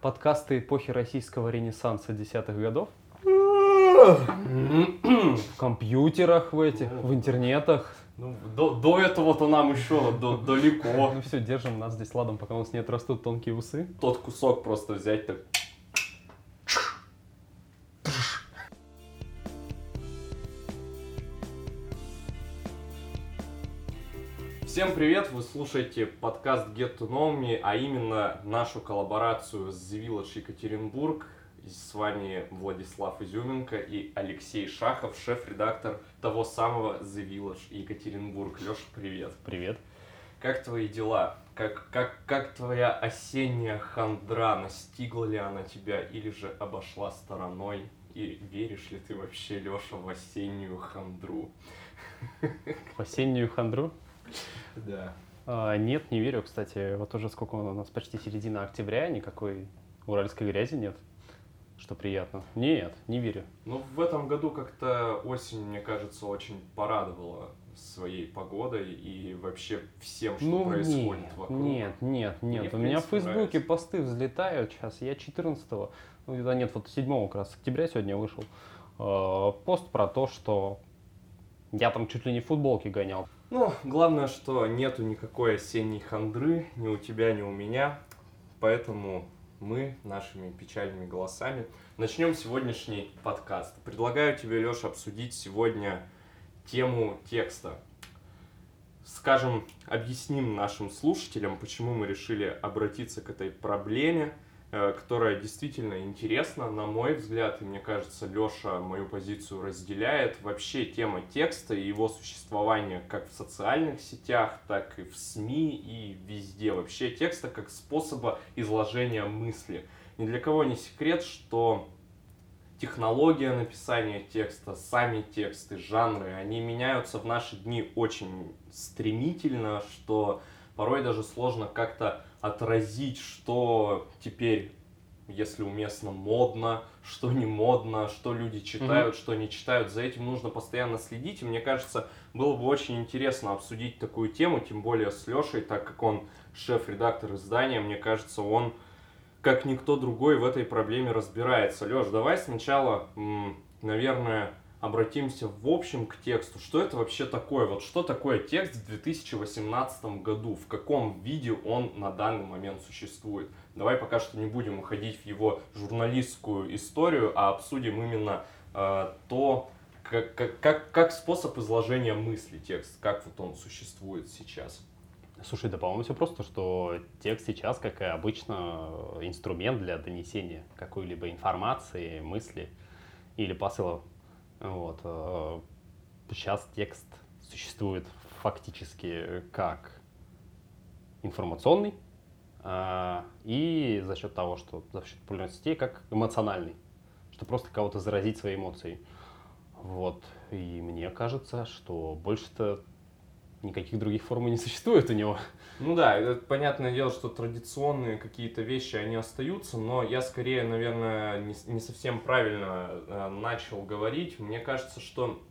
Подкасты эпохи российского ренессанса десятых годов. В компьютерах в этих, в интернетах. Ну, до, до этого-то нам еще до, далеко. Ну все, держим нас здесь ладом, пока у нас нет растут тонкие усы. Тот кусок просто взять так. Привет! Вы слушаете подкаст Get to Know Me, а именно нашу коллаборацию с The Village Екатеринбург. И с вами Владислав Изюменко и Алексей Шахов, шеф-редактор того самого The Village Екатеринбург. Леша, привет! Привет. Как твои дела? Как, как, как твоя осенняя хандра? Настигла ли она тебя или же обошла стороной? И веришь ли ты вообще, Леша, в осеннюю хандру? В осеннюю хандру? Да. А, нет, не верю, кстати. Вот уже сколько у нас почти середина октября, никакой уральской грязи нет. Что приятно. Нет, не верю. Ну, в этом году как-то осень, мне кажется, очень порадовала своей погодой и вообще всем, что ну, происходит нет, вокруг. Нет, нет, нет. Мне, у меня в Фейсбуке нравится. посты взлетают сейчас. Я 14-го, ну да нет, вот 7 как раз октября сегодня вышел э, пост про то, что я там чуть ли не в футболке гонял. Ну, главное, что нету никакой осенней хандры ни у тебя, ни у меня. Поэтому мы нашими печальными голосами начнем сегодняшний подкаст. Предлагаю тебе, Леша, обсудить сегодня тему текста. Скажем, объясним нашим слушателям, почему мы решили обратиться к этой проблеме, которая действительно интересна, на мой взгляд, и мне кажется, Леша мою позицию разделяет. Вообще тема текста и его существование как в социальных сетях, так и в СМИ и везде. Вообще текста как способа изложения мысли. Ни для кого не секрет, что технология написания текста, сами тексты, жанры, они меняются в наши дни очень стремительно, что порой даже сложно как-то отразить, что теперь, если уместно, модно, что не модно, что люди читают, что не читают. За этим нужно постоянно следить. И мне кажется, было бы очень интересно обсудить такую тему, тем более с Лешей, так как он шеф-редактор издания. Мне кажется, он как никто другой в этой проблеме разбирается. Леш, давай сначала, наверное, обратимся в общем к тексту. Что это вообще такое? Вот что такое текст в 2018 году? В каком виде он на данный момент существует? Давай пока что не будем уходить в его журналистскую историю, а обсудим именно э, то, как, как, как, способ изложения мысли текст, как вот он существует сейчас. Слушай, да, по-моему, все просто, что текст сейчас, как и обычно, инструмент для донесения какой-либо информации, мысли или посылов. Вот. э, Сейчас текст существует фактически как информационный, а, и за счет того, что за счет популярности сетей, как эмоциональный, что просто кого-то заразить своей эмоцией. Вот. И мне кажется, что больше-то никаких других форм не существует у него. Ну да, это понятное дело, что традиционные какие-то вещи, они остаются, но я скорее, наверное, не, не совсем правильно э, начал говорить. Мне кажется, что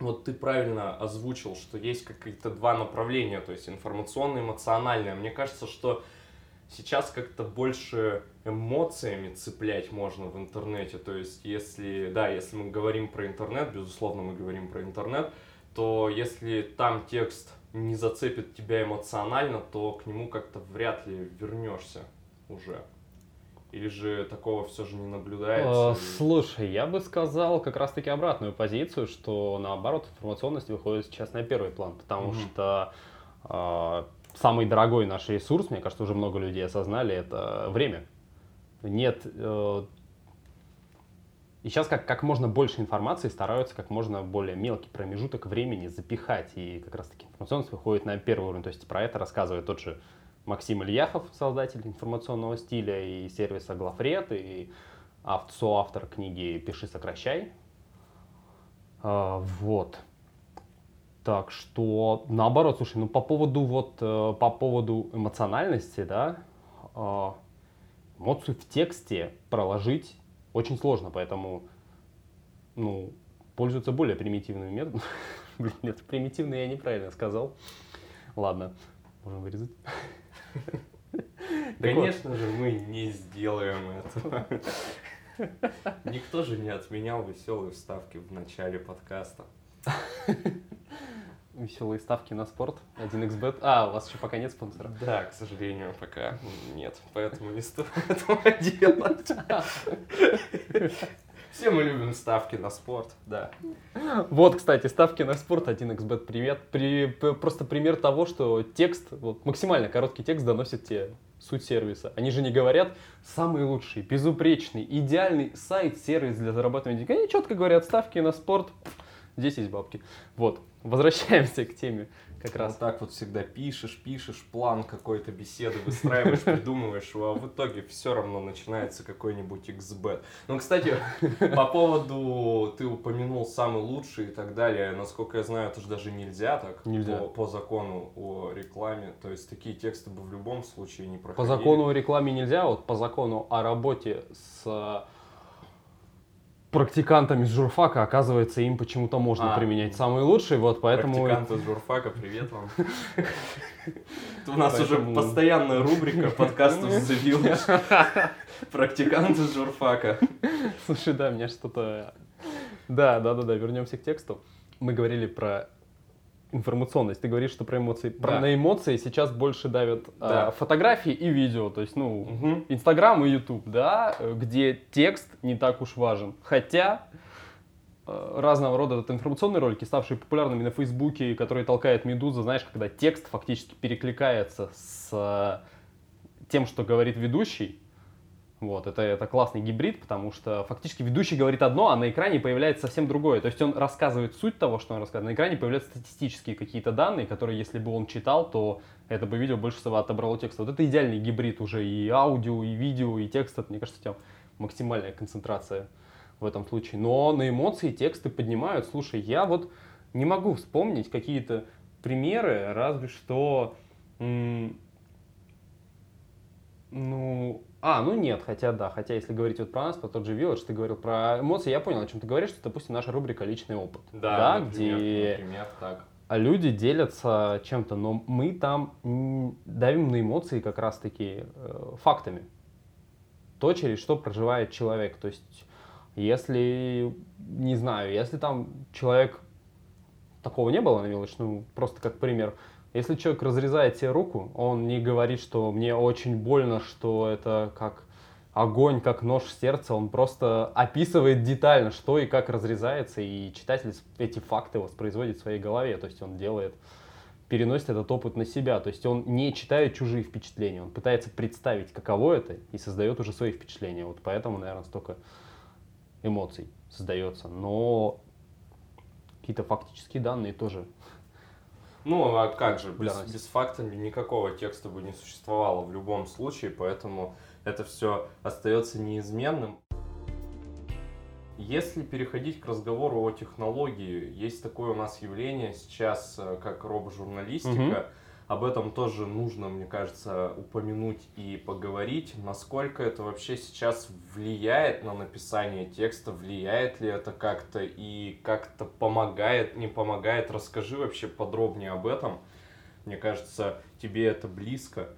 вот ты правильно озвучил, что есть какие-то два направления, то есть информационное эмоциональное. Мне кажется, что сейчас как-то больше эмоциями цеплять можно в интернете. То есть, если, да, если мы говорим про интернет, безусловно, мы говорим про интернет, то если там текст не зацепит тебя эмоционально, то к нему как-то вряд ли вернешься уже. Или же такого все же не наблюдается? Э, Слушай, я бы сказал как раз-таки обратную позицию, что наоборот информационность выходит сейчас на первый план, потому Мгм. что э, самый дорогой наш ресурс, мне кажется, уже много людей осознали, это время. Нет. э, и сейчас как, как можно больше информации стараются как можно более мелкий промежуток времени запихать. И как раз-таки информационность выходит на первый уровень. То есть про это рассказывает тот же Максим Ильяхов, создатель информационного стиля и сервиса Глафред, и ав- соавтор книги «Пиши, сокращай». А, Вот. Так что, наоборот, слушай, ну по поводу вот, э, по поводу эмоциональности, да, а, эмоцию в тексте проложить очень сложно, поэтому, ну, пользуются более примитивными методами. Блин, нет, примитивно я неправильно сказал. Ладно, можем вырезать. Конечно же, мы не сделаем этого. Никто же не отменял веселые вставки в начале подкаста. Веселые ставки на спорт, 1xbet. А, у вас еще пока нет спонсора? Да, к сожалению, пока нет, поэтому не стоит этого делать. Все мы любим ставки на спорт, да. Вот, кстати, ставки на спорт 1xbet, привет. При, просто пример того, что текст, вот максимально короткий текст доносит тебе суть сервиса. Они же не говорят самый лучший, безупречный, идеальный сайт, сервис для зарабатывания денег. Они четко говорят ставки на спорт, здесь есть бабки. Вот, возвращаемся к теме как раз. Вот так вот всегда пишешь, пишешь, план какой-то беседы выстраиваешь, придумываешь а в итоге все равно начинается какой-нибудь XB. Ну, кстати, по поводу, ты упомянул самый лучший и так далее, насколько я знаю, это же даже нельзя так нельзя. По, по закону о рекламе, то есть такие тексты бы в любом случае не проходили. По закону о рекламе нельзя, вот по закону о работе с практикантами с журфака, оказывается, им почему-то можно а, применять самый лучший, вот поэтому... Практиканты с журфака, привет вам. У нас уже постоянная рубрика подкастов Village. Практиканты с журфака. Слушай, да, меня что-то... Да, да, да, да, вернемся к тексту. Мы говорили про информационность. Ты говоришь, что про эмоции. Про, на эмоции сейчас больше давят да. а, фотографии и видео. То есть, ну, угу. Инстаграм и Ютуб, да, где текст не так уж важен. Хотя э, разного рода это информационные ролики, ставшие популярными на Фейсбуке, которые толкает Медуза, знаешь, когда текст фактически перекликается с э, тем, что говорит ведущий, вот, это, это классный гибрид, потому что фактически ведущий говорит одно, а на экране появляется совсем другое. То есть он рассказывает суть того, что он рассказывает. На экране появляются статистические какие-то данные, которые, если бы он читал, то это бы видео больше всего отобрало текста. Вот это идеальный гибрид уже и аудио, и видео, и текст. Это, мне кажется, у тебя максимальная концентрация в этом случае. Но на эмоции тексты поднимают. Слушай, я вот не могу вспомнить какие-то примеры, разве что... ну, а, ну нет, хотя да, хотя если говорить вот про нас, про тот же Village, ты говорил про эмоции, я понял, о чем ты говоришь, что, допустим, наша рубрика «Личный опыт». Да, да например, где например, так. люди делятся чем-то, но мы там давим на эмоции как раз-таки э, фактами. То, через что проживает человек. То есть, если, не знаю, если там человек, такого не было на Village, ну, просто как пример, если человек разрезает себе руку, он не говорит, что мне очень больно, что это как огонь, как нож в сердце, он просто описывает детально, что и как разрезается, и читатель эти факты воспроизводит в своей голове, то есть он делает, переносит этот опыт на себя, то есть он не читает чужие впечатления, он пытается представить, каково это, и создает уже свои впечатления, вот поэтому, наверное, столько эмоций создается, но какие-то фактические данные тоже ну, а как же, без, без факта никакого текста бы не существовало в любом случае, поэтому это все остается неизменным. Если переходить к разговору о технологии, есть такое у нас явление сейчас, э, как робожурналистика. Об этом тоже нужно, мне кажется, упомянуть и поговорить, насколько это вообще сейчас влияет на написание текста, влияет ли это как-то и как-то помогает, не помогает. Расскажи вообще подробнее об этом. Мне кажется, тебе это близко.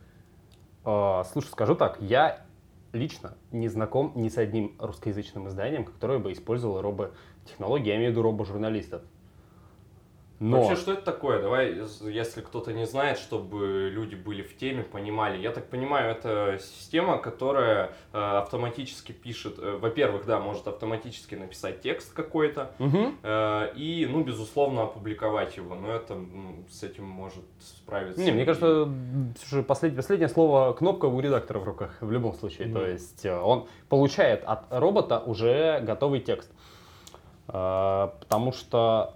А, слушай, скажу так, я лично не знаком ни с одним русскоязычным изданием, которое бы использовало робо-технологии, я имею в виду робо-журналистов. Но... Вообще, что это такое? Давай, если кто-то не знает, чтобы люди были в теме, понимали. Я так понимаю, это система, которая э, автоматически пишет, э, во-первых, да, может автоматически написать текст какой-то, угу. э, и, ну, безусловно, опубликовать его. Но это ну, с этим может справиться. Не, мне кажется, слушай, послед... последнее слово кнопка у редактора в руках в любом случае. Mm. То есть э, он получает от робота уже готовый текст. Э, потому что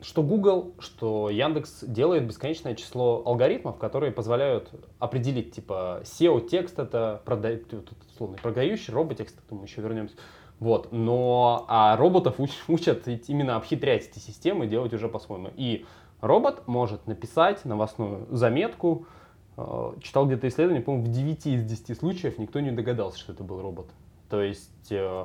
что Google, что Яндекс делает бесконечное число алгоритмов, которые позволяют определить, типа, SEO-текст это прода... условно, продающий, роботекст, к этому еще вернемся. Вот, но а роботов уч, учат именно обхитрять эти системы, делать уже по-своему. И робот может написать новостную заметку, э, читал где-то исследование, по-моему, в 9 из 10 случаев никто не догадался, что это был робот. То есть э,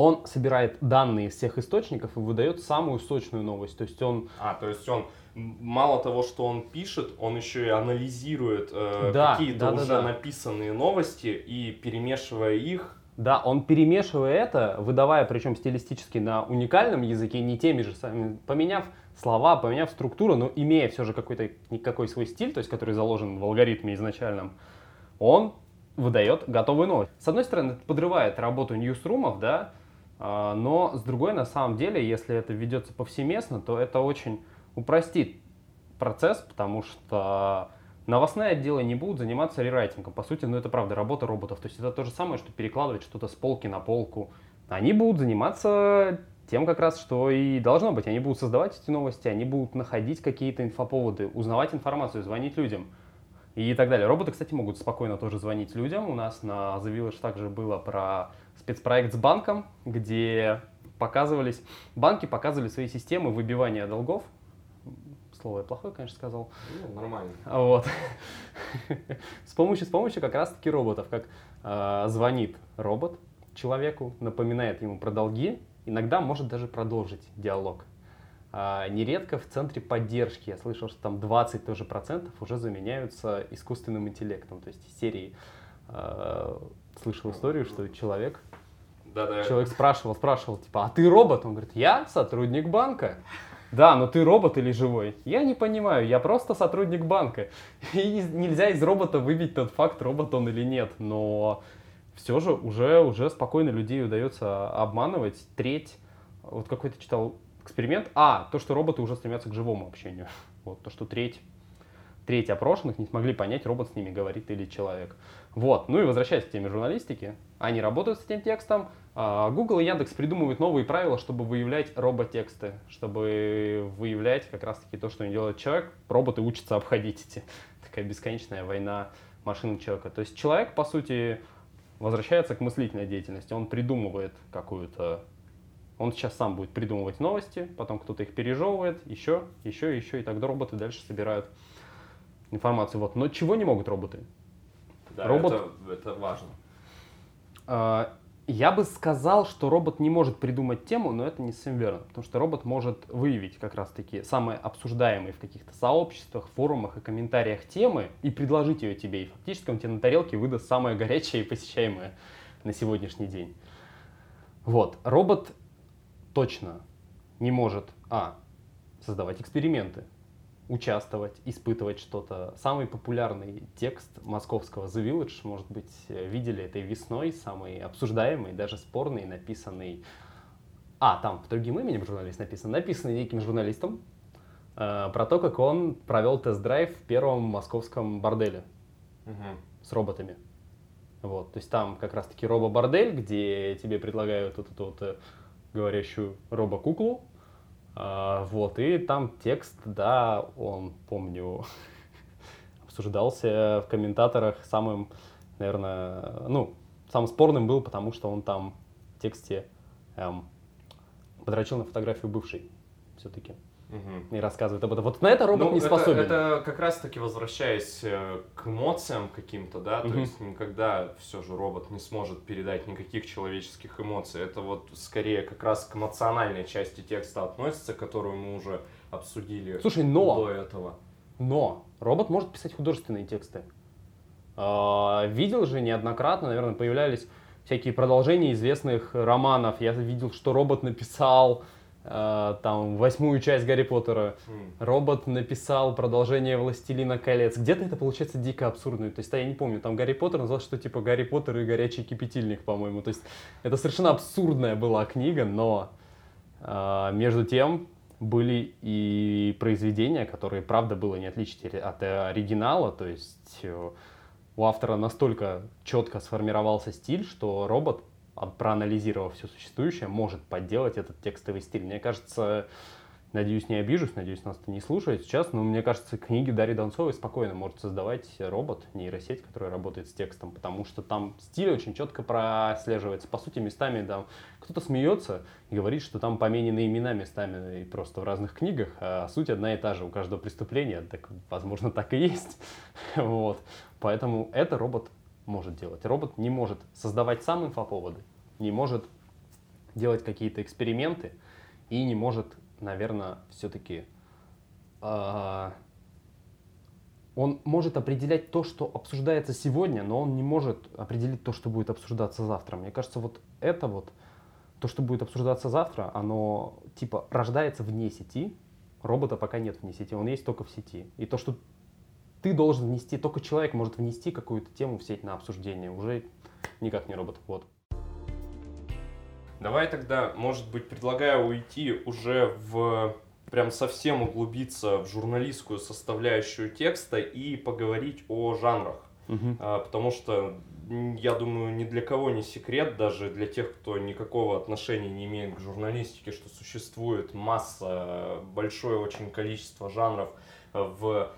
он собирает данные из всех источников и выдает самую сочную новость. То есть он... А, то есть он мало того, что он пишет, он еще и анализирует э, Да, какие-то да, да, уже да. написанные новости и перемешивая их, Да, он перемешивая это, выдавая причем стилистически на уникальном языке, не теми же самыми, поменяв слова, поменяв структуру, но имея все же какой-то никакой свой стиль, то есть который заложен в алгоритме изначальном, он выдает готовую новость. С одной стороны, это подрывает работу ньюсрумов, да, но с другой, на самом деле, если это ведется повсеместно, то это очень упростит процесс, потому что новостные отделы не будут заниматься рерайтингом. По сути, ну это правда работа роботов. То есть это то же самое, что перекладывать что-то с полки на полку. Они будут заниматься тем как раз, что и должно быть. Они будут создавать эти новости, они будут находить какие-то инфоповоды, узнавать информацию, звонить людям и так далее. Роботы, кстати, могут спокойно тоже звонить людям. У нас на The Village также было про спецпроект с банком, где показывались, банки показывали свои системы выбивания долгов. Слово я плохое, конечно, сказал. ну, нормально. Вот. С помощью, с помощью как раз-таки роботов, как э, звонит робот человеку, напоминает ему про долги, иногда может даже продолжить диалог. А, нередко в центре поддержки, я слышал, что там 20 тоже процентов уже заменяются искусственным интеллектом, то есть из серии э, слышал историю, что человек, Да-да. человек спрашивал, спрашивал, типа, а ты робот? Он говорит, я сотрудник банка. Да, но ты робот или живой? Я не понимаю, я просто сотрудник банка. И нельзя из робота выбить тот факт, робот он или нет. Но все же уже, уже спокойно людей удается обманывать. Треть, вот какой-то читал эксперимент. А, то, что роботы уже стремятся к живому общению. Вот, то, что треть, треть опрошенных не смогли понять, робот с ними говорит или человек. Вот, ну и возвращаясь к теме журналистики, они работают с этим текстом, а, Google и Яндекс придумывают новые правила, чтобы выявлять роботексты, чтобы выявлять как раз-таки то, что не делает человек. Роботы учатся обходить эти. Такая бесконечная война машин и человека. То есть человек, по сути, возвращается к мыслительной деятельности. Он придумывает какую-то... Он сейчас сам будет придумывать новости, потом кто-то их пережевывает, еще, еще, еще, и тогда роботы дальше собирают информацию. Вот. Но чего не могут роботы? Да, Робот- это, это важно. А, Я бы сказал, что робот не может придумать тему, но это не совсем верно, потому что робот может выявить как раз-таки самые обсуждаемые в каких-то сообществах, форумах и комментариях темы и предложить ее тебе, и фактически он тебе на тарелке выдаст самое горячее и посещаемое на сегодняшний день. Вот, робот точно не может, а, создавать эксперименты, участвовать, испытывать что-то. Самый популярный текст московского The Village, может быть, видели этой весной, самый обсуждаемый, даже спорный, написанный... А, там под другим именем журналист написан, написанный неким журналистом, э, про то, как он провел тест-драйв в первом московском борделе Мгм. с роботами. Вот, то есть там как раз-таки робо-бордель, где тебе предлагают вот эту вот э, говорящую робо-куклу, А, вот, и там текст, да, он, помню, обсуждался в комментаторах самым, наверное, ну, самым спорным был, потому что он там в тексте эм, подрочил на фотографию бывшей все-таки Мгм. и рассказывает об этом. Вот на это робот Ну, не способен. Это, как раз таки возвращаясь э, к эмоциям каким-то, да, то Мгм. есть никогда все же робот не сможет передать никаких человеческих эмоций. Это вот скорее как раз к эмоциональной части текста относится, которую мы уже обсудили Слушай, но до этого. Но робот может писать художественные тексты. А, Видел же неоднократно, наверное, появлялись всякие продолжения известных романов. Я видел, что робот написал там восьмую часть Гарри Поттера. М. Робот написал продолжение «Властелина колец». Где-то это получается дико абсурдно. То есть, да, я не помню, там Гарри Поттер назвал, что типа Гарри Поттер и горячий кипятильник, по-моему. То есть, это совершенно абсурдная была книга, но а, между тем были и произведения, которые, правда, было не отличить от оригинала. То есть, э, у автора настолько четко сформировался стиль, что робот, а, проанализировав все существующее, может подделать этот текстовый стиль. Мне кажется, надеюсь, не обижусь, надеюсь, нас это не слушает сейчас, но мне кажется, книги Дарьи Донцовой спокойно может создавать робот, нейросеть, которая работает с текстом, потому что там стиль очень четко прослеживается. По сути, местами там кто-то смеется и говорит, что там поменены имена местами и просто в разных книгах, а суть одна и та же у каждого преступления, так, возможно, так и есть. Вот. Поэтому это робот может делать. Робот не может создавать сам инфоповоды, не может делать какие-то эксперименты и не может, наверное, все-таки а, он может определять то, что обсуждается сегодня, но он не может определить то, что будет обсуждаться завтра. Мне кажется, вот это вот, то, что будет обсуждаться завтра, оно типа рождается вне сети, робота пока нет вне сети, он есть только в сети. И то, что ты должен внести, только человек может внести какую-то тему в сеть на обсуждение, уже никак не робот. Вот. Давай тогда, может быть, предлагаю уйти уже в прям совсем углубиться в журналистскую составляющую текста и поговорить о жанрах. Угу. А, потому что, я думаю, ни для кого не секрет, даже для тех, кто никакого отношения не имеет к журналистике, что существует масса, большое очень количество жанров в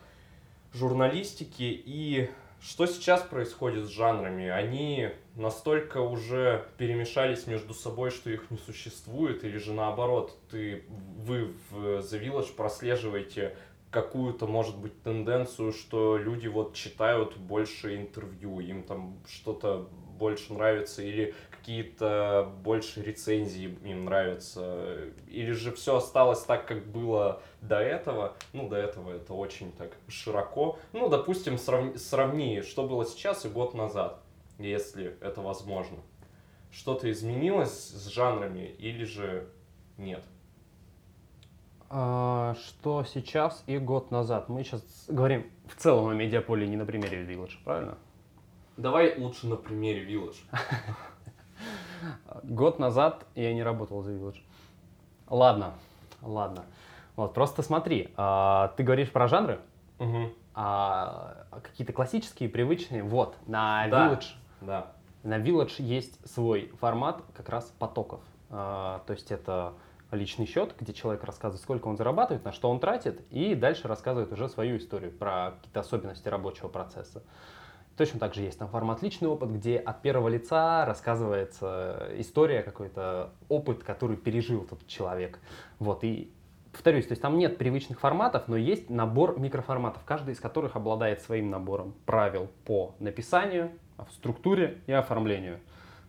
журналистике. И что сейчас происходит с жанрами? Они настолько уже перемешались между собой, что их не существует, или же наоборот, ты, вы в The Village прослеживаете какую-то, может быть, тенденцию, что люди вот читают больше интервью, им там что-то больше нравится, или какие-то больше рецензии им нравятся, или же все осталось так, как было до этого, ну, до этого это очень так широко, ну, допустим, срав... сравни, что было сейчас и год назад, если это возможно. Что-то изменилось с жанрами или же нет? А, что сейчас и год назад? Мы сейчас говорим в целом о медиаполе, не на примере Village, правильно? Давай лучше на примере Village. Год назад я не работал за Village. Ладно, ладно. Вот, просто смотри, а, ты говоришь про жанры, Угу. а какие-то классические, привычные. Вот, на Да. Village, Да. на Village есть свой формат как раз потоков. А, то есть это личный счет, где человек рассказывает, сколько он зарабатывает, на что он тратит, и дальше рассказывает уже свою историю про какие-то особенности рабочего процесса. Точно так же есть там формат личный опыт, где от первого лица рассказывается история, какой-то опыт, который пережил этот человек. Вот, и повторюсь, то есть там нет привычных форматов, но есть набор микроформатов, каждый из которых обладает своим набором правил по написанию, в структуре и оформлению.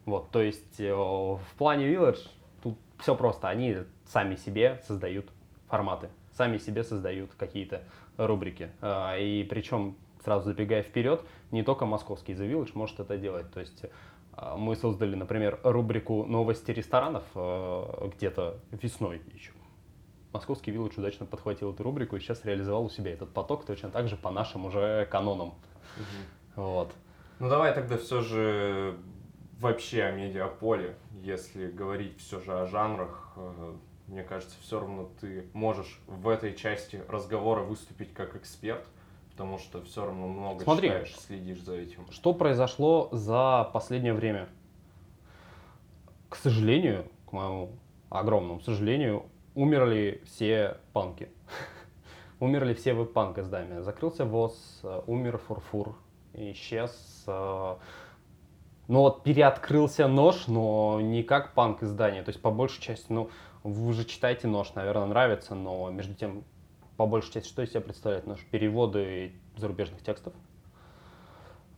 Вот, то есть э, в плане Village тут все просто, они сами себе создают форматы, сами себе создают какие-то рубрики. А, И причем, сразу забегая вперед, не только московский The Village может это делать. То есть а, мы создали, например, рубрику новости ресторанов э, где-то весной еще. Московский Village удачно подхватил эту рубрику и сейчас реализовал у себя этот поток точно так же по нашим уже канонам. Вот. Ну давай тогда все же вообще о медиаполе, если говорить все же о жанрах, э, мне кажется, все равно ты можешь в этой части разговора выступить как эксперт, потому что все равно много Смотри. читаешь, следишь за этим. Что произошло за последнее время? К сожалению, к моему огромному сожалению, умерли все панки. Умерли все веб-панк издания. Закрылся ВОЗ, э, умер Фурфур, исчез. э, Ну вот переоткрылся нож, но не как панк издание. То есть по большей части, ну, вы уже читаете нож, наверное, нравится, но между тем, по большей части, что из себя представляет нож? Переводы зарубежных текстов.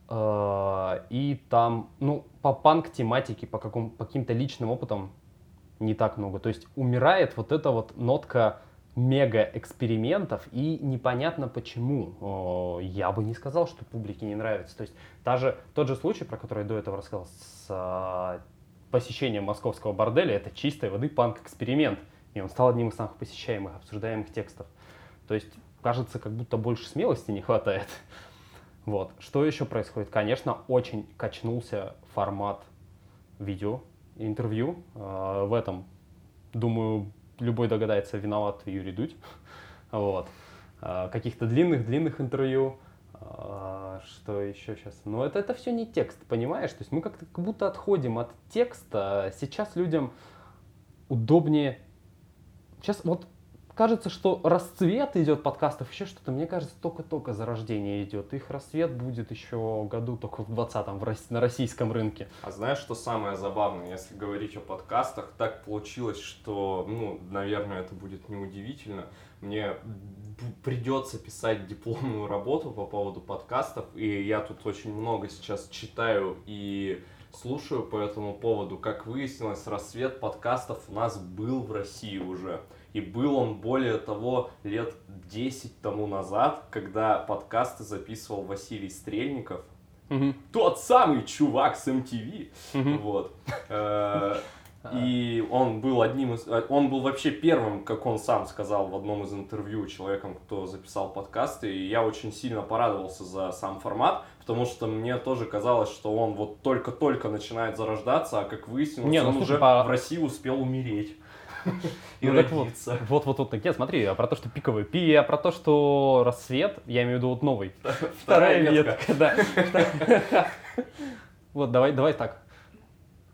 Э, И там, ну, по панк-тематике, по, каком, по каким-то личным опытам не так много. То есть умирает вот эта вот нотка мега-экспериментов, и непонятно почему. Я бы не сказал, что публике не нравится. То есть даже тот же случай, про который я до этого рассказал, с а, посещением московского борделя, это чистой воды панк-эксперимент. И он стал одним из самых посещаемых, обсуждаемых текстов. То есть кажется, как будто больше смелости не хватает. Вот. Что еще происходит? Конечно, очень качнулся формат видео, интервью. Э, В этом, думаю, любой догадается, виноват Юрий Дудь. Вот. Э, Каких-то длинных-длинных интервью. Э, Что еще сейчас? Но это, это все не текст, понимаешь? То есть мы как-то как будто отходим от текста. Сейчас людям удобнее... Сейчас вот кажется, что расцвет идет подкастов, еще что-то. Мне кажется, только-только зарождение идет. Их расцвет будет еще году только в 20-м в Рос- на российском рынке. А знаешь, что самое забавное, если говорить о подкастах, так получилось, что, ну, наверное, это будет неудивительно. Мне придется писать дипломную работу по поводу подкастов, и я тут очень много сейчас читаю и слушаю по этому поводу. Как выяснилось, рассвет подкастов у нас был в России уже. И был он, более того, лет 10 тому назад, когда подкасты записывал Василий Стрельников, Мгм. тот самый чувак с MTV, Мгм. вот. Э, И он был одним из... э, Он был вообще первым, как он сам сказал в одном из интервью, человеком, кто записал подкасты. И я очень сильно порадовался за сам формат, потому что мне тоже казалось, что он вот только-только начинает зарождаться, а как выяснилось, Не, ну, он слушай, уже по- в России успел умереть. И Ну, так вот. родиться. Вот, вот, вот, так, нет, смотри, а про то, что пиковый пи, а про то, что рассвет, я имею в виду вот новый. Вторая ветка. да. Вот, давай, давай так.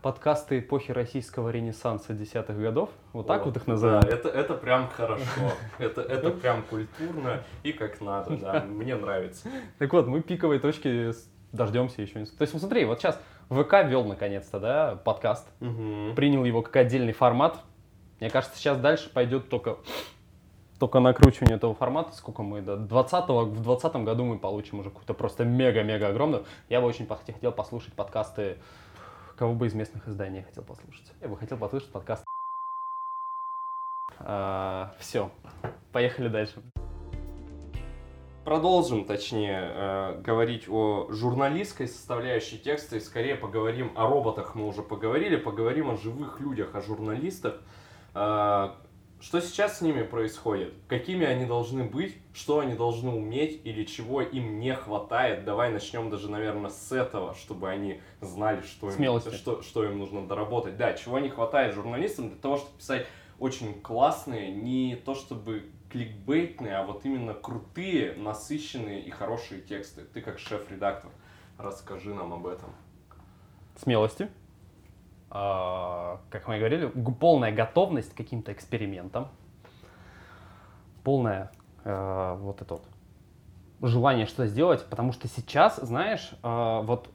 Подкасты эпохи российского ренессанса десятых годов, вот так вот их назовем. Да, это, это прям хорошо. Это, это прям культурно и как надо, да. Мне нравится. Так вот, мы пиковой точки дождемся еще. несколько- То есть, вот смотри, вот сейчас ВК вел наконец-то, да, подкаст, Мгм. принял его как отдельный формат. Мне кажется, сейчас дальше пойдет только только накручивание этого формата, сколько мы до 20 в 20 году мы получим уже какую-то просто мега-мега огромную. Я бы очень хотел послушать подкасты, кого бы из местных изданий я хотел послушать. Я бы хотел послушать подкаст. все, поехали дальше. Продолжим, точнее, э, говорить о журналистской составляющей текста и скорее поговорим о роботах, мы уже поговорили, поговорим о живых людях, о журналистах. Э, что сейчас с ними происходит? Какими они должны быть? Что они должны уметь или чего им не хватает? Давай начнем даже, наверное, с этого, чтобы они знали, что им, что, что им нужно доработать. Да, чего не хватает журналистам для того, чтобы писать очень классные, не то чтобы кликбейтные, а вот именно крутые, насыщенные и хорошие тексты. Ты как шеф-редактор, расскажи нам об этом. смелости, а, как мы говорили, полная готовность к каким-то экспериментам, полное э, вот это вот желание что-то сделать, потому что сейчас, знаешь, э, вот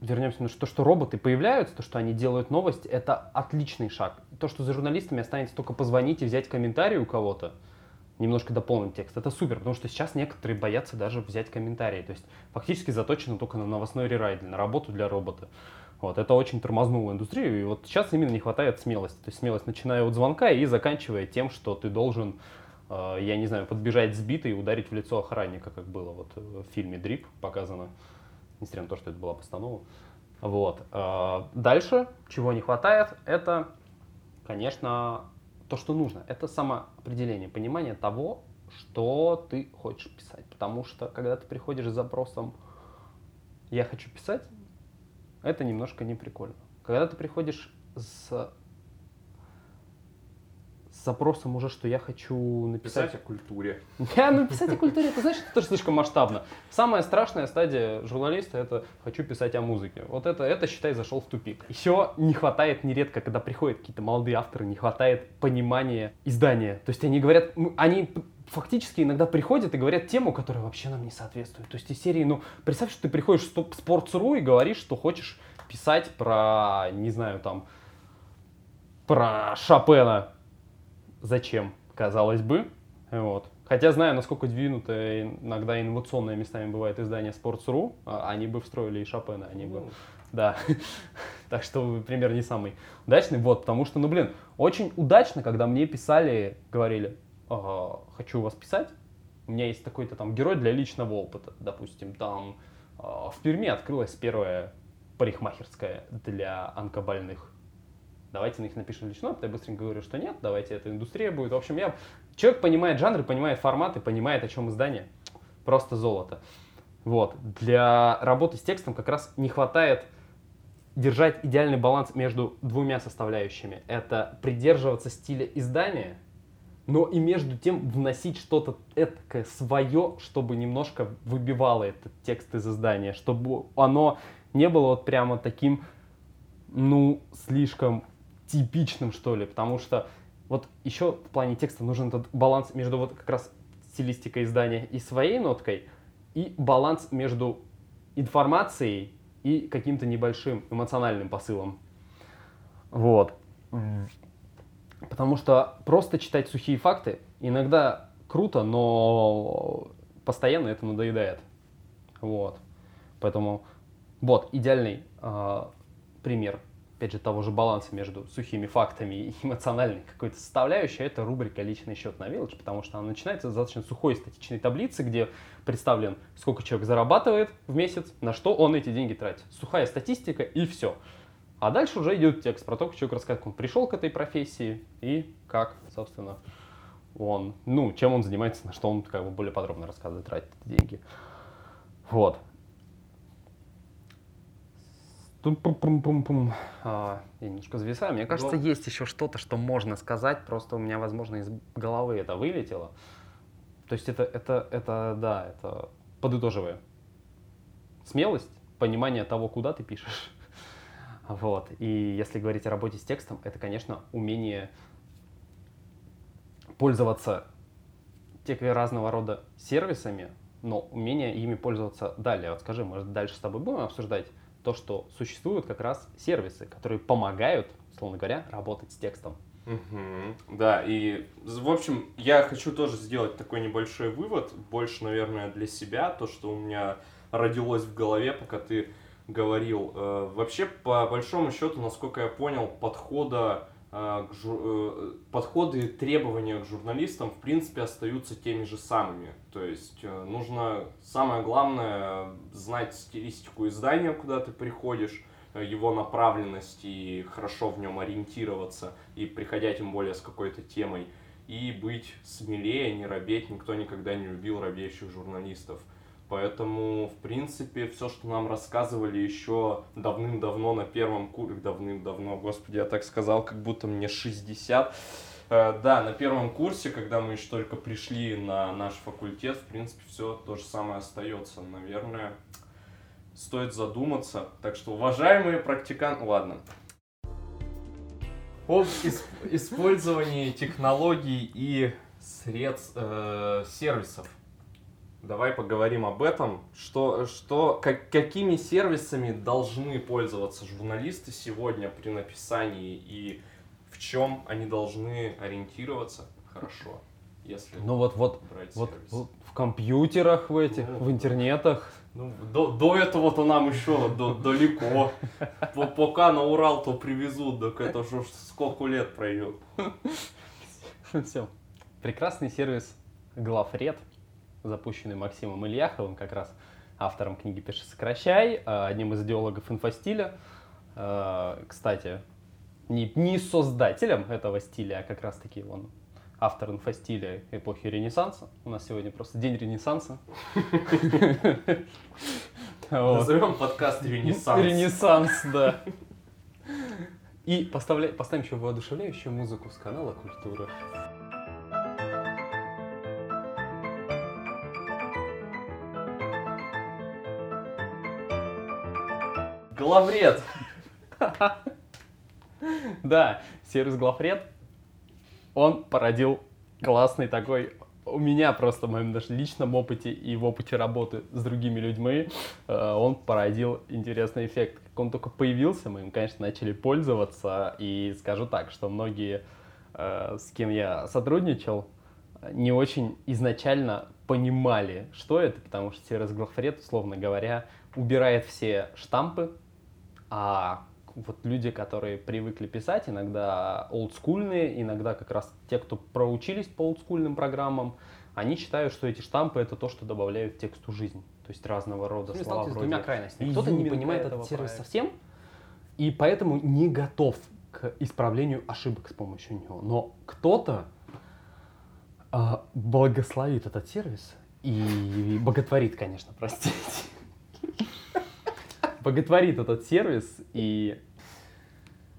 вернемся на то, что роботы появляются, то, что они делают новость, это отличный шаг. То, что за журналистами останется только позвонить и взять комментарий у кого-то, немножко дополнить текст, это супер, потому что сейчас некоторые боятся даже взять комментарии. То есть фактически заточено только на новостной рерайт, на работу для робота. Вот, это очень тормознуло индустрию, и вот сейчас именно не хватает смелости. То есть смелость, начиная от звонка и заканчивая тем, что ты должен, э, я не знаю, подбежать сбитый и ударить в лицо охранника, как было вот э, в фильме «Дрип» показано, несмотря на то, что это была постанова. Вот. э, Дальше, чего не хватает, это, конечно, то, что нужно. Это самоопределение, понимание того, что ты хочешь писать. Потому что, когда ты приходишь с запросом «я хочу писать», это немножко не прикольно. Когда ты приходишь с, с запросом уже, что я хочу написать... Писать о культуре. Я написать о культуре, это знаешь, это тоже слишком масштабно. Самая страшная стадия журналиста это хочу писать о музыке. Вот это, это считай, зашел в тупик. Еще не хватает нередко, когда приходят какие-то молодые авторы, не хватает понимания издания. То есть они говорят, они фактически иногда приходят и говорят тему, которая вообще нам не соответствует. То есть из серии, ну, представь, что ты приходишь в Sports.ru и говоришь, что хочешь писать про, не знаю, там, про Шопена. Зачем, казалось бы. Вот. Хотя знаю, насколько двинутое иногда инновационное местами бывает издание Sports.ru, а они бы встроили и Шопена, они бы... Ну, Да. так что пример не самый удачный. Вот, потому что, ну, блин, очень удачно, когда мне писали, говорили, «Ага, хочу вас писать, у меня есть такой-то там герой для личного опыта. Допустим, там а, в Перми открылась первая парикмахерская для онкобольных. Давайте на них напишем личный опыт. Я быстренько говорю, что нет, давайте это индустрия будет. В общем, я... Человек понимает жанры, понимает форматы, понимает, о чем издание. Просто золото. Вот. Для работы с текстом как раз не хватает держать идеальный баланс между двумя составляющими. Это придерживаться стиля издания, но и между тем вносить что-то этакое свое, чтобы немножко выбивало этот текст из издания, чтобы оно не было вот прямо таким, ну, слишком типичным, что ли, потому что вот еще в плане текста нужен этот баланс между вот как раз стилистикой издания и своей ноткой, и баланс между информацией и каким-то небольшим эмоциональным посылом. Вот. Потому что просто читать сухие факты иногда круто, но постоянно это надоедает. Вот. Поэтому вот идеальный э, пример опять же, того же баланса между сухими фактами и эмоциональной какой-то составляющей, это рубрика «Личный счет на Village», потому что она начинается с достаточно сухой статичной таблицы, где представлен, сколько человек зарабатывает в месяц, на что он эти деньги тратит. Сухая статистика и все. А дальше уже идет текст про то, как человек рассказывает, как он пришел к этой профессии и как, собственно, он, ну, чем он занимается, на что он как бы более подробно рассказывает, тратит деньги. Вот. Пум-пум-пум-пум. А, я немножко зависаю. Мне кажется, Ну. есть еще что-то, что можно сказать, просто у меня, возможно, из головы это вылетело. То есть это, это, это, да, это подытоживая. Смелость, понимание того, куда ты пишешь. Вот. И если говорить о работе с текстом, это, конечно, умение пользоваться тех разного рода сервисами, но умение ими пользоваться далее. Вот скажи, может, дальше с тобой будем обсуждать то, что существуют как раз сервисы, которые помогают, условно говоря, работать с текстом. Мгм. Да, и в общем, я хочу тоже сделать такой небольшой вывод, больше, наверное, для себя, то, что у меня родилось в голове, пока ты говорил. Э, Вообще, по большому счету, насколько я понял, подхода, э, к жу- э, подходы и требования к журналистам, в принципе, остаются теми же самыми. То есть нужно, самое главное, знать стилистику издания, куда ты приходишь, его направленность и хорошо в нем ориентироваться, и приходя тем более с какой-то темой, и быть смелее, не робеть. Никто никогда не любил робеющих журналистов. Поэтому, в принципе, все, что нам рассказывали еще давным-давно на первом курсе, давным-давно, господи, я так сказал, как будто мне 60. Э, Да, на первом курсе, когда мы еще только пришли на наш факультет, в принципе, все то же самое остается. Наверное, стоит задуматься. Так что, уважаемые практиканты... Ладно. Об ис- использовании технологий и средств, э, сервисов. Давай поговорим об этом. Что, что, как, какими сервисами должны пользоваться журналисты сегодня при написании и в чем они должны ориентироваться хорошо, если Ну вот, вот, брать вот, вот в компьютерах, в этих, Ну, в интернетах. Ну, до, до этого-то нам еще до- далеко. Пока на Урал то привезут, так это же сколько лет пройдет. Все. Прекрасный сервис Главред, запущенный Максимом Ильяховым, как раз автором книги «Пиши, сокращай», э, одним из идеологов инфостиля. Э, Кстати, не, не создателем этого стиля, а как раз-таки он автор инфостиля эпохи Ренессанса. У нас сегодня просто день Ренессанса. Назовем подкаст Ренессанс. Ренессанс, да. И поставим еще воодушевляющую музыку с канала Культура. Главред. Да, сервис Главред, он породил классный такой, у меня просто в моем даже личном опыте и в опыте работы с другими людьми, э, он породил интересный эффект. Как он только появился, мы им, конечно, начали пользоваться, и скажу так, что многие, э, с кем я сотрудничал, не очень изначально понимали, что это, потому что сервис Главред, условно говоря, убирает все штампы, а вот люди, которые привыкли писать, иногда олдскульные, иногда как раз те, кто проучились по олдскульным программам, они считают, что эти штампы это то, что добавляют тексту жизнь. То есть разного рода ними слова с вроде двумя крайностями. Кто-то не понимает этого этот сервис проекта. совсем, и поэтому не готов к исправлению ошибок с помощью него. Но кто-то а, благословит этот сервис и боготворит, конечно, простите. Боготворит этот сервис, и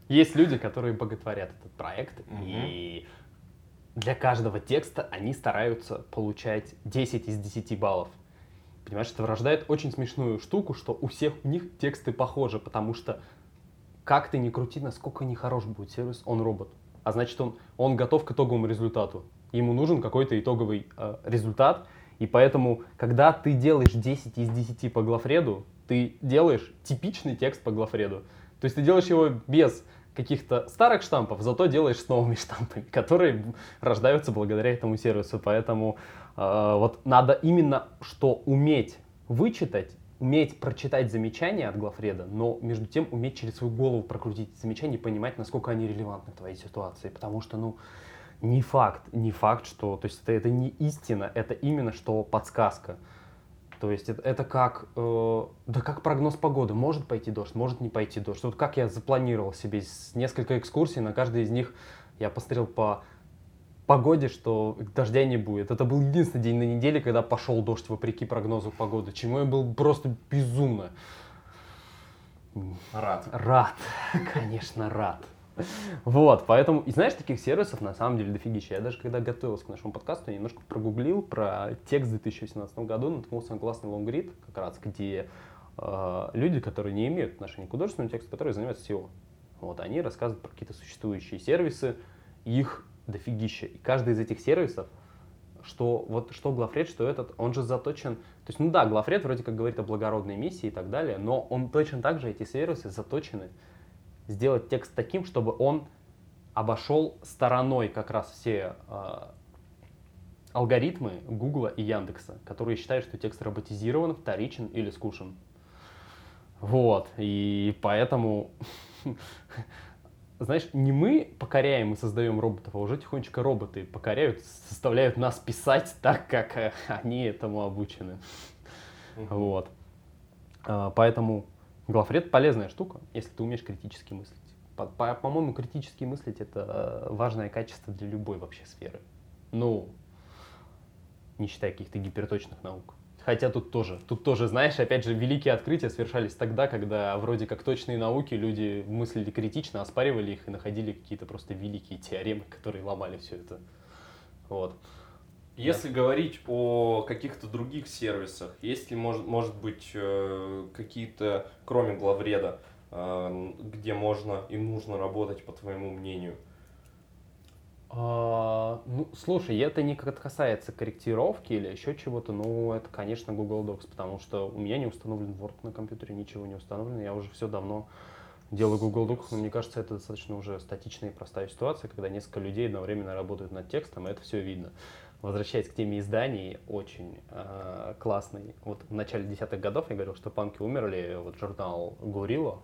есть люди, которые боготворят этот проект, и для каждого текста они стараются получать 10 из 10 баллов. Понимаешь, это рождает очень смешную штуку, что у всех у них тексты похожи, потому что как ты ни крути, насколько не хорош будет сервис, он робот. А значит, он, он готов к итоговому результату. Ему нужен какой-то итоговый э, результат, и поэтому, когда ты делаешь 10 из 10 по главреду, ты делаешь типичный текст по главреду. То есть ты делаешь его без каких-то старых штампов, зато делаешь с новыми штампами, которые рождаются благодаря этому сервису. Поэтому э, вот надо именно что уметь вычитать уметь прочитать замечания от главреда, но между тем уметь через свою голову прокрутить замечания и понимать, насколько они релевантны твоей ситуации. Потому что, ну, не факт, не факт, что, то есть это, это не истина, это именно что подсказка. То есть это, это как, э, да как прогноз погоды. Может пойти дождь, может не пойти дождь. Вот как я запланировал себе несколько экскурсий, на каждой из них я посмотрел по погоде, что дождя не будет. Это был единственный день на неделе, когда пошел дождь вопреки прогнозу погоды, чему я был просто безумно рад. Рад, конечно, рад. Вот, поэтому, и знаешь, таких сервисов на самом деле дофигища. Я даже когда готовился к нашему подкасту, я немножко прогуглил про текст в 2018 году, наткнулся на классный лонгрид, как раз, где э, люди, которые не имеют отношения к художественному тексту, которые занимаются SEO. Вот, они рассказывают про какие-то существующие сервисы, их дофигища. И каждый из этих сервисов, что вот что Глафред, что этот, он же заточен. То есть, ну да, Глафред вроде как говорит о благородной миссии и так далее, но он точно так же, эти сервисы заточены сделать текст таким, чтобы он обошел стороной как раз все э, алгоритмы Гугла и Яндекса, которые считают, что текст роботизирован, вторичен или скучен. Вот, и поэтому знаешь, не мы покоряем и создаем роботов, а уже тихонечко роботы покоряют, заставляют нас писать так, как э, они этому обучены. Угу. Вот. А, поэтому главред полезная штука, если ты умеешь критически мыслить. По-моему, критически мыслить это важное качество для любой вообще сферы. Ну, не считая каких-то гиперточных наук. Хотя тут тоже, тут тоже, знаешь, опять же, великие открытия совершались тогда, когда вроде как точные науки люди мыслили критично, оспаривали их и находили какие-то просто великие теоремы, которые ломали все это. Вот. Если да. говорить о каких-то других сервисах, есть ли, может, может быть, э, какие-то, кроме главреда, э, где можно и нужно работать, по твоему мнению? А, ну, слушай, это не касается корректировки или еще чего-то, ну, это, конечно, Google Docs, потому что у меня не установлен Word на компьютере, ничего не установлено, я уже все давно делаю Google Docs, но мне кажется, это достаточно уже статичная и простая ситуация, когда несколько людей одновременно работают над текстом, и это все видно. Возвращаясь к теме изданий, очень э, классный. Вот в начале десятых годов я говорил, что панки умерли, вот журнал Горилла,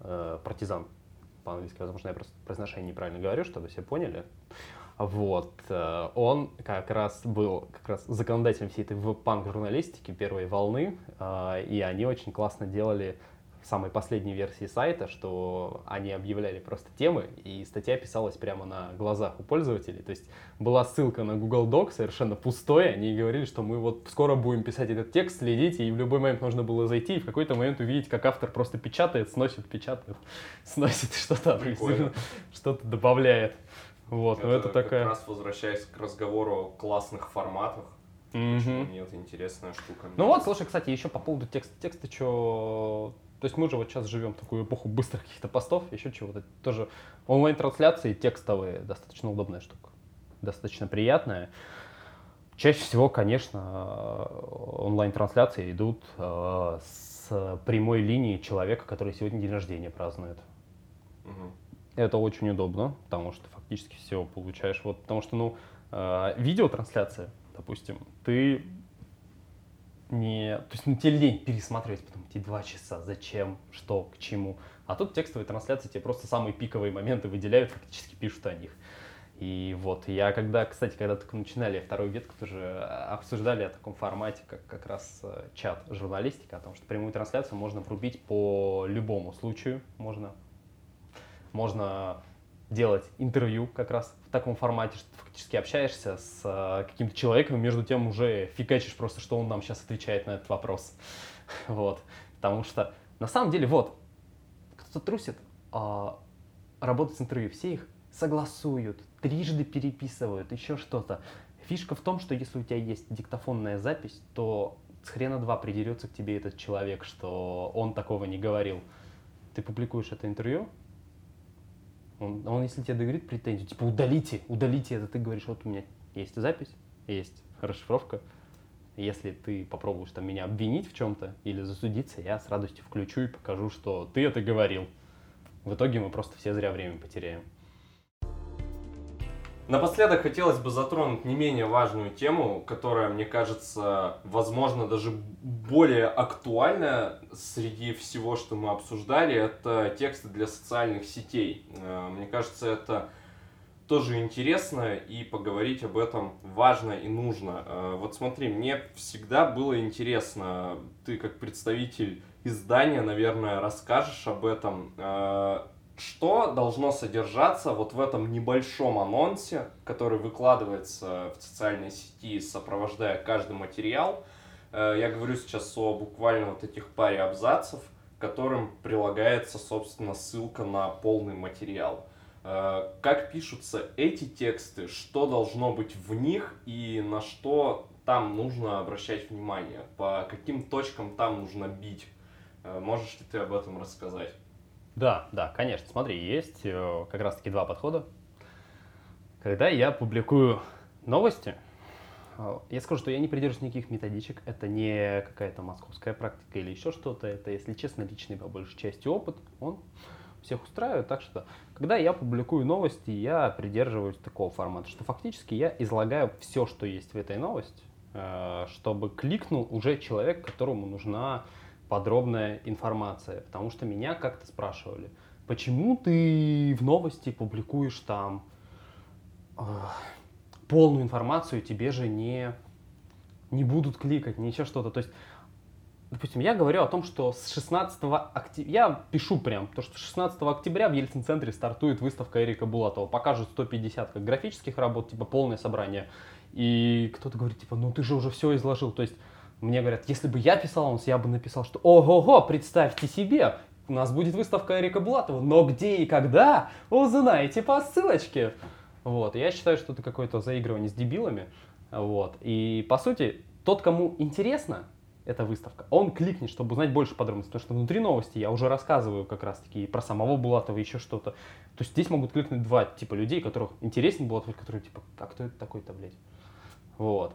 э, партизан, по-английски, возможно, я просто произношение неправильно говорю, чтобы все поняли. Вот, э, он как раз был как раз законодателем всей этой панк-журналистики первой волны, э, и они очень классно делали самой последней версии сайта, что они объявляли просто темы, и статья писалась прямо на глазах у пользователей. То есть была ссылка на Google Doc, совершенно пустой, они говорили, что мы вот скоро будем писать этот текст, следите, и в любой момент можно было зайти и в какой-то момент увидеть, как автор просто печатает, сносит, печатает, сносит что-то, что-то добавляет. Вот, это, но это такая... Как раз возвращаясь к разговору о классных форматах, Mm-hmm. Нет, интересная штука. Ну вот, слушай, кстати, еще по поводу текста. Текста, что то есть мы же вот сейчас живем в такую эпоху быстрых каких-то постов, еще чего-то. Тоже онлайн-трансляции текстовые достаточно удобная штука, достаточно приятная. Чаще всего, конечно, онлайн-трансляции идут э, с прямой линии человека, который сегодня день рождения празднует. Угу. Это очень удобно, потому что фактически все получаешь. Вот, потому что, ну, э, видеотрансляция, допустим, ты не... То есть, ну, тебе лень пересматривать эти два часа, зачем, что, к чему. А тут текстовые трансляции тебе просто самые пиковые моменты выделяют, фактически пишут о них. И вот, я когда, кстати, когда только начинали вторую ветку, тоже обсуждали о таком формате, как как раз э, чат журналистика, о том, что прямую трансляцию можно врубить по любому случаю, можно, можно делать интервью как раз в таком формате, что ты фактически общаешься с э, каким-то человеком, и между тем уже фигачишь просто, что он нам сейчас отвечает на этот вопрос. Вот. Потому что на самом деле, вот, кто-то трусит а, работать с интервью, все их согласуют, трижды переписывают, еще что-то. Фишка в том, что если у тебя есть диктофонная запись, то с хрена два придерется к тебе этот человек, что он такого не говорил. Ты публикуешь это интервью, он, он если тебе договорит претензию, типа удалите, удалите это, ты говоришь, вот у меня есть запись, есть расшифровка. Если ты попробуешь там меня обвинить в чем-то или засудиться, я с радостью включу и покажу, что ты это говорил. В итоге мы просто все зря время потеряем. Напоследок хотелось бы затронуть не менее важную тему, которая, мне кажется, возможно, даже более актуальна среди всего, что мы обсуждали. Это тексты для социальных сетей. Э, мне кажется, это тоже интересно, и поговорить об этом важно и нужно. Э, вот смотри, мне всегда было интересно, ты как представитель издания, наверное, расскажешь об этом э, что должно содержаться вот в этом небольшом анонсе, который выкладывается в социальной сети, сопровождая каждый материал. Э, я говорю сейчас о буквально вот этих паре абзацев, которым прилагается, собственно, ссылка на полный материал. Э, как пишутся эти тексты, что должно быть в них и на что там нужно обращать внимание, по каким точкам там нужно бить. Э, можешь ли ты об этом рассказать? Да, да, конечно. Смотри, есть э, как раз-таки два подхода. Когда я публикую новости, я скажу, что я не придерживаюсь никаких методичек. Это не какая-то московская практика или еще что-то. Это, если честно, личный по большей части опыт. Он всех устраивает. Так что, когда я публикую новости, я придерживаюсь такого формата, что фактически я излагаю все, что есть в этой новости, э, чтобы кликнул уже человек, которому нужна подробная информация, потому что меня как-то спрашивали, почему ты в новости публикуешь там э, полную информацию, тебе же не, не будут кликать, ничего что-то. То есть, допустим, я говорю о том, что с 16 октября, я пишу прям, то, что 16 октября в Ельцин-центре стартует выставка Эрика Булатова, покажут 150 как графических работ, типа полное собрание. И кто-то говорит, типа, ну ты же уже все изложил. То есть мне говорят, если бы я писал анонс, я бы написал, что ого-го, представьте себе, у нас будет выставка Эрика Блатова, но где и когда, узнаете по ссылочке. Вот, я считаю, что это какое-то заигрывание с дебилами. Вот, и по сути, тот, кому интересно эта выставка, он кликнет, чтобы узнать больше подробностей, потому что внутри новости я уже рассказываю как раз-таки про самого Булатова, еще что-то. То есть здесь могут кликнуть два типа людей, которых интересен Булатов, которые типа, а кто это такой-то, блядь? Вот.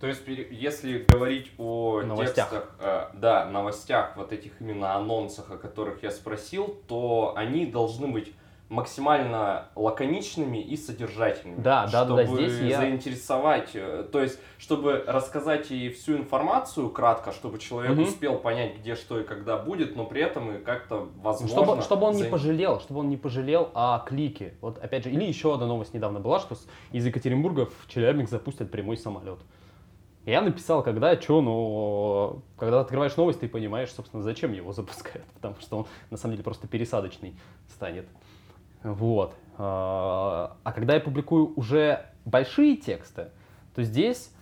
То есть, если говорить о новостях. текстах, э, да, новостях, вот этих именно анонсах, о которых я спросил, то они должны быть максимально лаконичными и содержательными. Да, да, да, здесь я... заинтересовать, э, то есть, чтобы рассказать ей всю информацию кратко, чтобы человек угу. успел понять, где что и когда будет, но при этом и как-то возможно... Чтобы, чтобы он за... не пожалел, чтобы он не пожалел о клике. Вот опять же, или еще одна новость недавно была, что из Екатеринбурга в Челябинск запустят прямой самолет. Я написал, когда, что, но когда открываешь новость, ты понимаешь, собственно, зачем его запускают, потому что он на самом деле просто пересадочный станет. Вот. А, а когда я публикую уже большие тексты, то здесь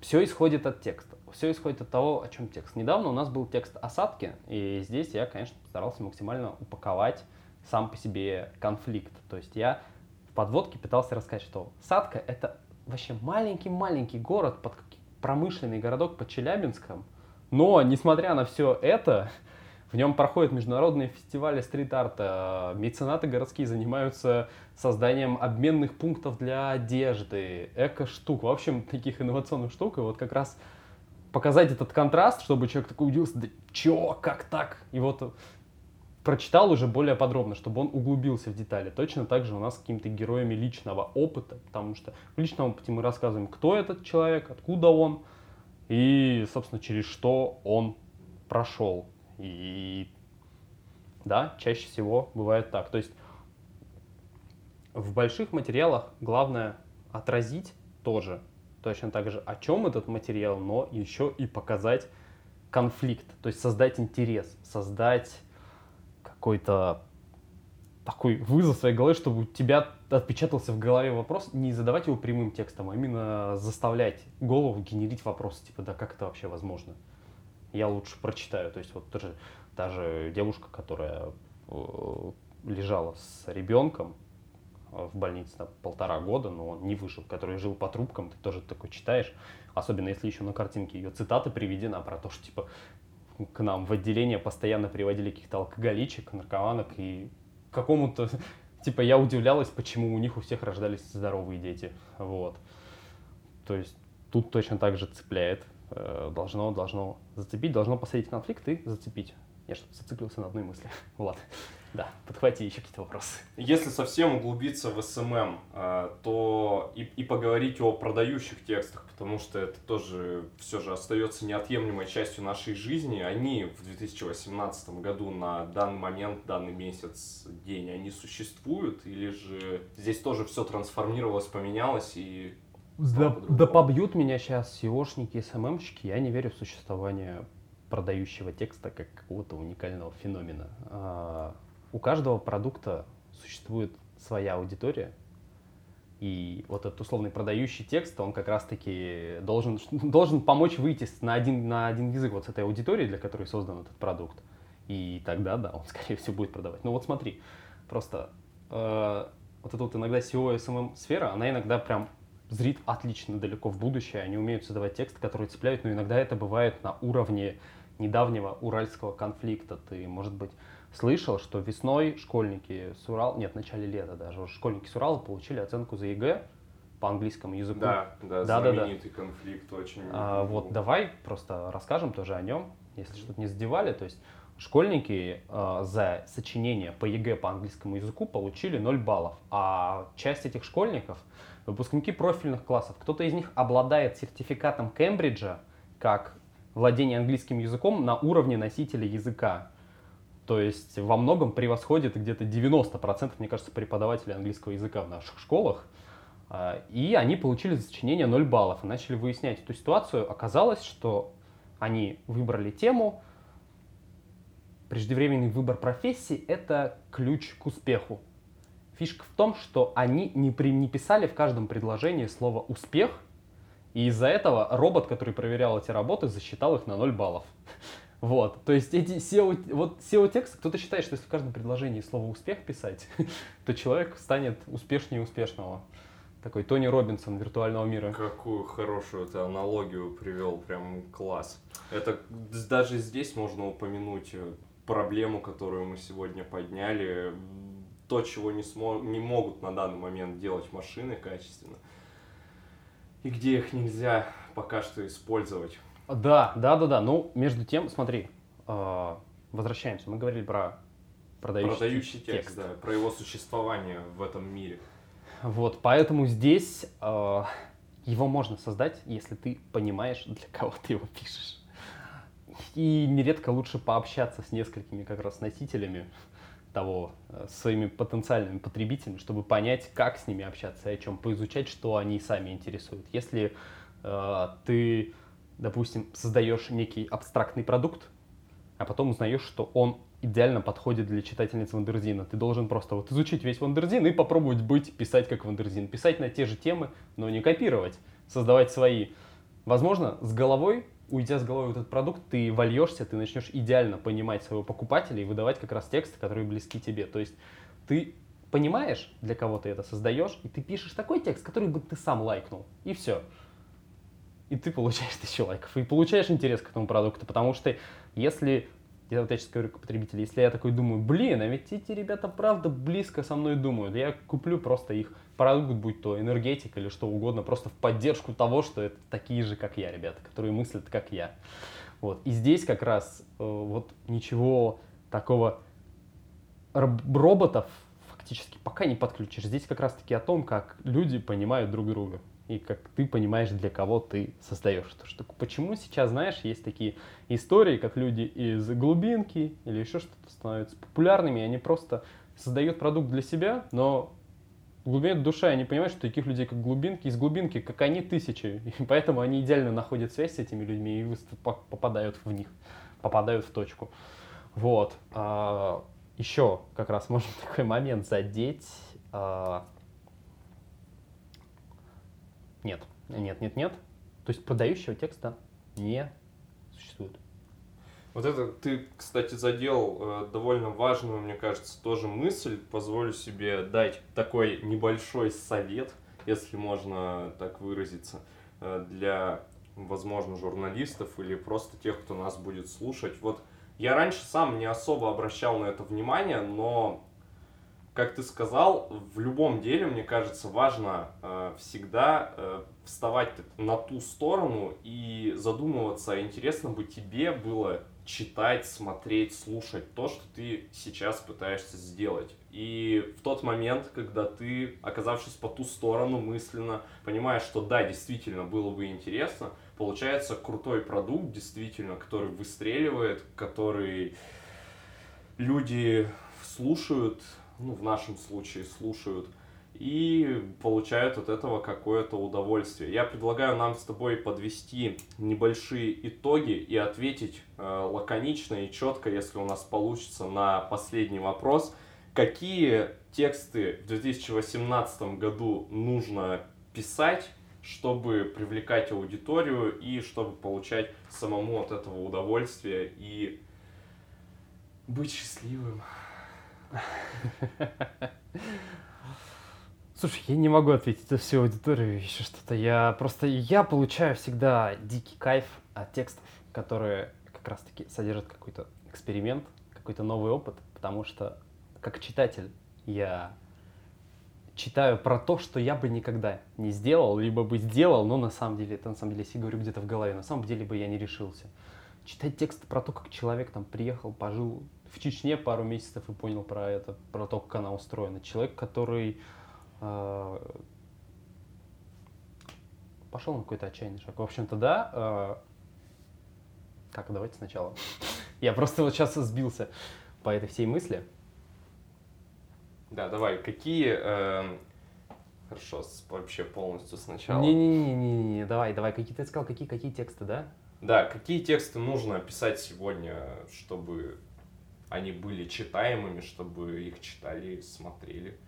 все исходит от текста. Все исходит от того, о чем текст. Недавно у нас был текст осадки, и здесь я, конечно, постарался максимально упаковать сам по себе конфликт. То есть я в подводке пытался рассказать, что садка — это вообще маленький-маленький город, под промышленный городок под Челябинском. Но, несмотря на все это, в нем проходят международные фестивали стрит-арта, меценаты городские занимаются созданием обменных пунктов для одежды, эко-штук, в общем, таких инновационных штук. И вот как раз показать этот контраст, чтобы человек такой удивился, да чё, как так? И вот прочитал уже более подробно, чтобы он углубился в детали. Точно так же у нас с какими-то героями личного опыта, потому что в личном опыте мы рассказываем, кто этот человек, откуда он и, собственно, через что он прошел. И да, чаще всего бывает так. То есть в больших материалах главное отразить тоже точно так же, о чем этот материал, но еще и показать конфликт, то есть создать интерес, создать какой-то такой вызов своей голове, чтобы у тебя отпечатался в голове вопрос, не задавать его прямым текстом, а именно заставлять голову генерить вопросы, типа, да как это вообще возможно? Я лучше прочитаю. То есть вот даже, даже девушка, которая э, лежала с ребенком в больнице на полтора года, но он не выжил, который жил по трубкам, ты тоже такой читаешь, особенно если еще на картинке ее цитаты приведена про то, что типа к нам в отделение постоянно приводили каких-то алкоголичек, наркоманок, и какому-то, типа, я удивлялась, почему у них у всех рождались здоровые дети, вот. То есть тут точно так же цепляет, э, должно, должно зацепить, должно посадить конфликт и зацепить. Я что-то зациклился на одной мысли. Влад, да, подхвати еще какие-то вопросы. Если совсем углубиться в SMM, а, то и, и поговорить о продающих текстах, потому что это тоже все же остается неотъемлемой частью нашей жизни. Они в 2018 году на данный момент, данный месяц, день, они существуют? Или же здесь тоже все трансформировалось, поменялось и да, да побьют меня сейчас SEOшники, СММщики, я не верю в существование продающего текста как какого-то уникального феномена. А, у каждого продукта существует своя аудитория, и вот этот условный продающий текст, он как раз-таки должен, должен помочь выйти на один, на один язык вот с этой аудитории, для которой создан этот продукт. И тогда, да, он, скорее всего, будет продавать. Ну вот смотри, просто э, вот эта вот иногда SEO и SMM сфера, она иногда прям зрит отлично далеко в будущее, они умеют создавать текст, который цепляют, но иногда это бывает на уровне недавнего уральского конфликта. Ты, может быть, слышал, что весной школьники с Урала, нет, в начале лета даже, школьники с Урала получили оценку за ЕГЭ по английскому языку. Да, да, да знаменитый да, да. конфликт очень. А, вот давай просто расскажем тоже о нем, если что-то не задевали. То есть школьники э, за сочинение по ЕГЭ по английскому языку получили 0 баллов, а часть этих школьников выпускники профильных классов. Кто-то из них обладает сертификатом Кембриджа как владение английским языком на уровне носителя языка. То есть во многом превосходит где-то 90%, мне кажется, преподавателей английского языка в наших школах. А, и они получили за сочинение 0 баллов и начали выяснять эту ситуацию. Оказалось, что они выбрали тему, преждевременный выбор профессии – это ключ к успеху. Фишка в том, что они не, при, не писали в каждом предложении слово «успех», и из-за этого робот, который проверял эти работы, засчитал их на 0 баллов. Вот, то есть эти SEO, вот SEO-текст, кто-то считает, что если в каждом предложении слово «успех» писать, то человек станет успешнее успешного. Такой Тони Робинсон виртуального мира. Какую хорошую ты аналогию привел, прям класс. Это даже здесь можно упомянуть э, проблему, которую мы сегодня подняли то, чего не, смо- не могут на данный момент делать машины качественно, и где их нельзя пока что использовать. Да, да, да, да. Ну, между тем, смотри, э, возвращаемся. Мы говорили про продающий, продающий текст, текст, да, про его существование в этом мире. Вот, поэтому здесь э, его можно создать, если ты понимаешь, для кого ты его пишешь. И нередко лучше пообщаться с несколькими как раз носителями, того э, своими потенциальными потребителями, чтобы понять, как с ними общаться и о чем, поизучать, что они сами интересуют. Если э, ты, допустим, создаешь некий абстрактный продукт, а потом узнаешь, что он идеально подходит для читательниц Wonderzine а. Ты должен просто вот изучить весь Wonderzine и попробовать быть, писать как Wonderzine. Писать на те же темы, но не копировать, создавать свои. Возможно, с головой уйдя с головой в этот продукт, ты вольешься, ты начнешь идеально понимать своего покупателя и выдавать как раз тексты, которые близки тебе. То есть ты понимаешь, для кого ты это создаешь, и ты пишешь такой текст, который бы ты сам лайкнул. И все. И ты получаешь тысячу лайков. И получаешь интерес к этому продукту. Потому что если я вот я сейчас говорю к потребителю, если я такой думаю, блин, а ведь эти ребята правда близко со мной думают, я куплю просто их продукт, будь то энергетик или что угодно, просто в поддержку того, что это такие же, как я, ребята, которые мыслят, как я. Вот. И здесь как раз э, вот ничего такого роботов фактически пока не подключишь. Здесь как раз таки о том, как люди понимают друг друга и как ты понимаешь, для кого ты создаешь эту штуку. Почему сейчас, знаешь, есть такие истории, как люди из глубинки или еще что-то становятся популярными, и они просто создают продукт для себя, но в глубине души они понимают, что таких людей, как глубинки, из глубинки, как они, тысячи. И поэтому они идеально находят связь с этими людьми и попадают в них, попадают в точку. Вот. А, еще как раз можно такой момент задеть. А, нет, нет, нет, нет. То есть продающего текста не. Вот это ты, кстати, задел э, довольно важную, мне кажется, тоже мысль. Позволю себе дать такой небольшой совет, если можно так выразиться, э, для, возможно, журналистов или просто тех, кто нас будет слушать. Вот я раньше сам не особо обращал на это внимание, но как ты сказал, в любом деле, мне кажется, важно э, всегда э, вставать на ту сторону и задумываться, интересно бы тебе было читать, смотреть, слушать то, что ты сейчас пытаешься сделать. И в тот момент, когда ты, оказавшись по ту сторону мысленно, понимаешь, что да, действительно было бы интересно, получается крутой продукт, действительно, который выстреливает, который люди слушают, ну, в нашем случае слушают, и получают от этого какое-то удовольствие. Я предлагаю нам с тобой подвести небольшие итоги и ответить э, лаконично и четко, если у нас получится, на последний вопрос. Какие тексты в 2018 году нужно писать, чтобы привлекать аудиторию и чтобы получать самому от этого удовольствие и быть счастливым? Слушай, я не могу ответить за всю аудиторию еще что-то. Я просто, я получаю всегда дикий кайф от текстов, которые как раз-таки содержат какой-то эксперимент, какой-то новый опыт, потому что как читатель я читаю про то, что я бы никогда не сделал, либо бы сделал, но на самом деле, это на самом деле, если говорю где-то в голове, на самом деле бы я не решился. Читать тексты про то, как человек там приехал, пожил в Чечне пару месяцев и понял про это, про то, как она устроена. Человек, который пошел на какой-то отчаянный шаг. В общем-то, да. А, так, давайте сначала. Я просто вот сейчас сбился по этой всей мысли. Да, давай. Какие... Э, хорошо, вообще полностью сначала. Не-не-не, давай, давай. Какие ты сказал, какие, какие тексты, да? Да, какие тексты нужно писать сегодня, чтобы они были читаемыми, чтобы их читали, смотрели?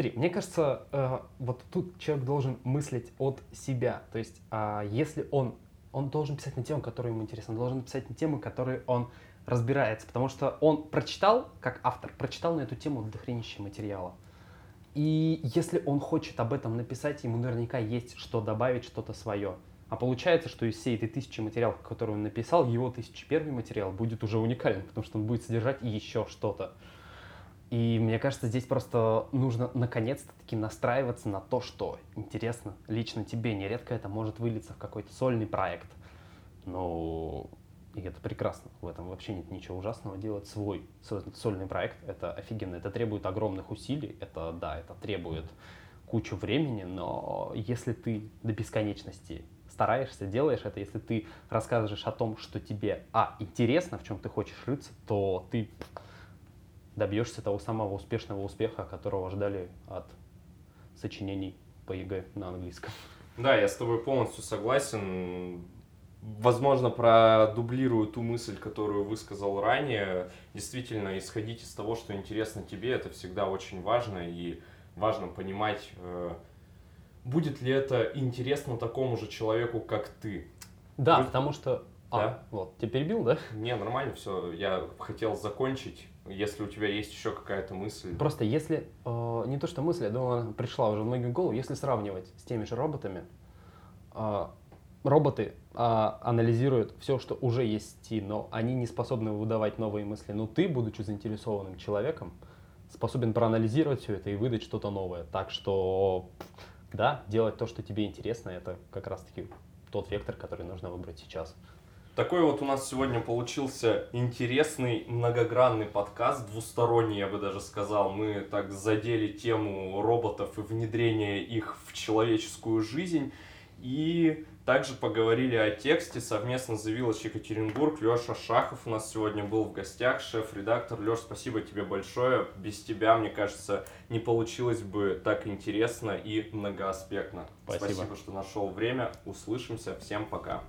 Смотри, мне кажется, э, вот тут человек должен мыслить от себя. То есть, э, если он, он должен писать на тему, которая ему интересна, он должен писать на темы, которые он разбирается, потому что он прочитал, как автор, прочитал на эту тему дохренище материала. И если он хочет об этом написать, ему наверняка есть что добавить, что-то свое. А получается, что из всей этой тысячи материалов, которые он написал, его тысячи первый материал будет уже уникален, потому что он будет содержать еще что-то. И мне кажется, здесь просто нужно наконец-то таки настраиваться на то, что интересно лично тебе. Нередко это может вылиться в какой-то сольный проект. Но и это прекрасно. В этом вообще нет ничего ужасного. Делать свой сольный проект — это офигенно. Это требует огромных усилий. Это, да, это требует кучу времени, но если ты до бесконечности стараешься, делаешь это, если ты рассказываешь о том, что тебе, а, интересно, в чем ты хочешь рыться, то ты добьешься того самого успешного успеха, которого ждали от сочинений по ЕГЭ на английском. Да, я с тобой полностью согласен. Возможно, продублирую ту мысль, которую высказал ранее. Действительно, исходить из того, что интересно тебе, это всегда очень важно. И важно понимать, э, будет ли это интересно такому же человеку, как ты. Да, Будет... потому что... А, да? вот, ты перебил, да? Не, нормально все. Я хотел закончить если у тебя есть еще какая-то мысль. Просто если, э, не то что мысль, я думаю, она пришла уже многим в голову, если сравнивать с теми же роботами, э, роботы э, анализируют все, что уже есть, но они не способны выдавать новые мысли. Но ты, будучи заинтересованным человеком, способен проанализировать все это и выдать что-то новое. Так что, да, делать то, что тебе интересно, это как раз-таки тот вектор, который нужно выбрать сейчас. Такой вот у нас сегодня получился интересный, многогранный подкаст, двусторонний, я бы даже сказал. Мы так задели тему роботов и внедрения их в человеческую жизнь. И также поговорили о тексте совместно с Village Екатеринбург. Леша Шахов у нас сегодня был в гостях, шеф-редактор. Леш, спасибо тебе большое. Без тебя, мне кажется, не получилось бы так интересно и многоаспектно. Спасибо, спасибо что нашел время. Услышимся. Всем пока.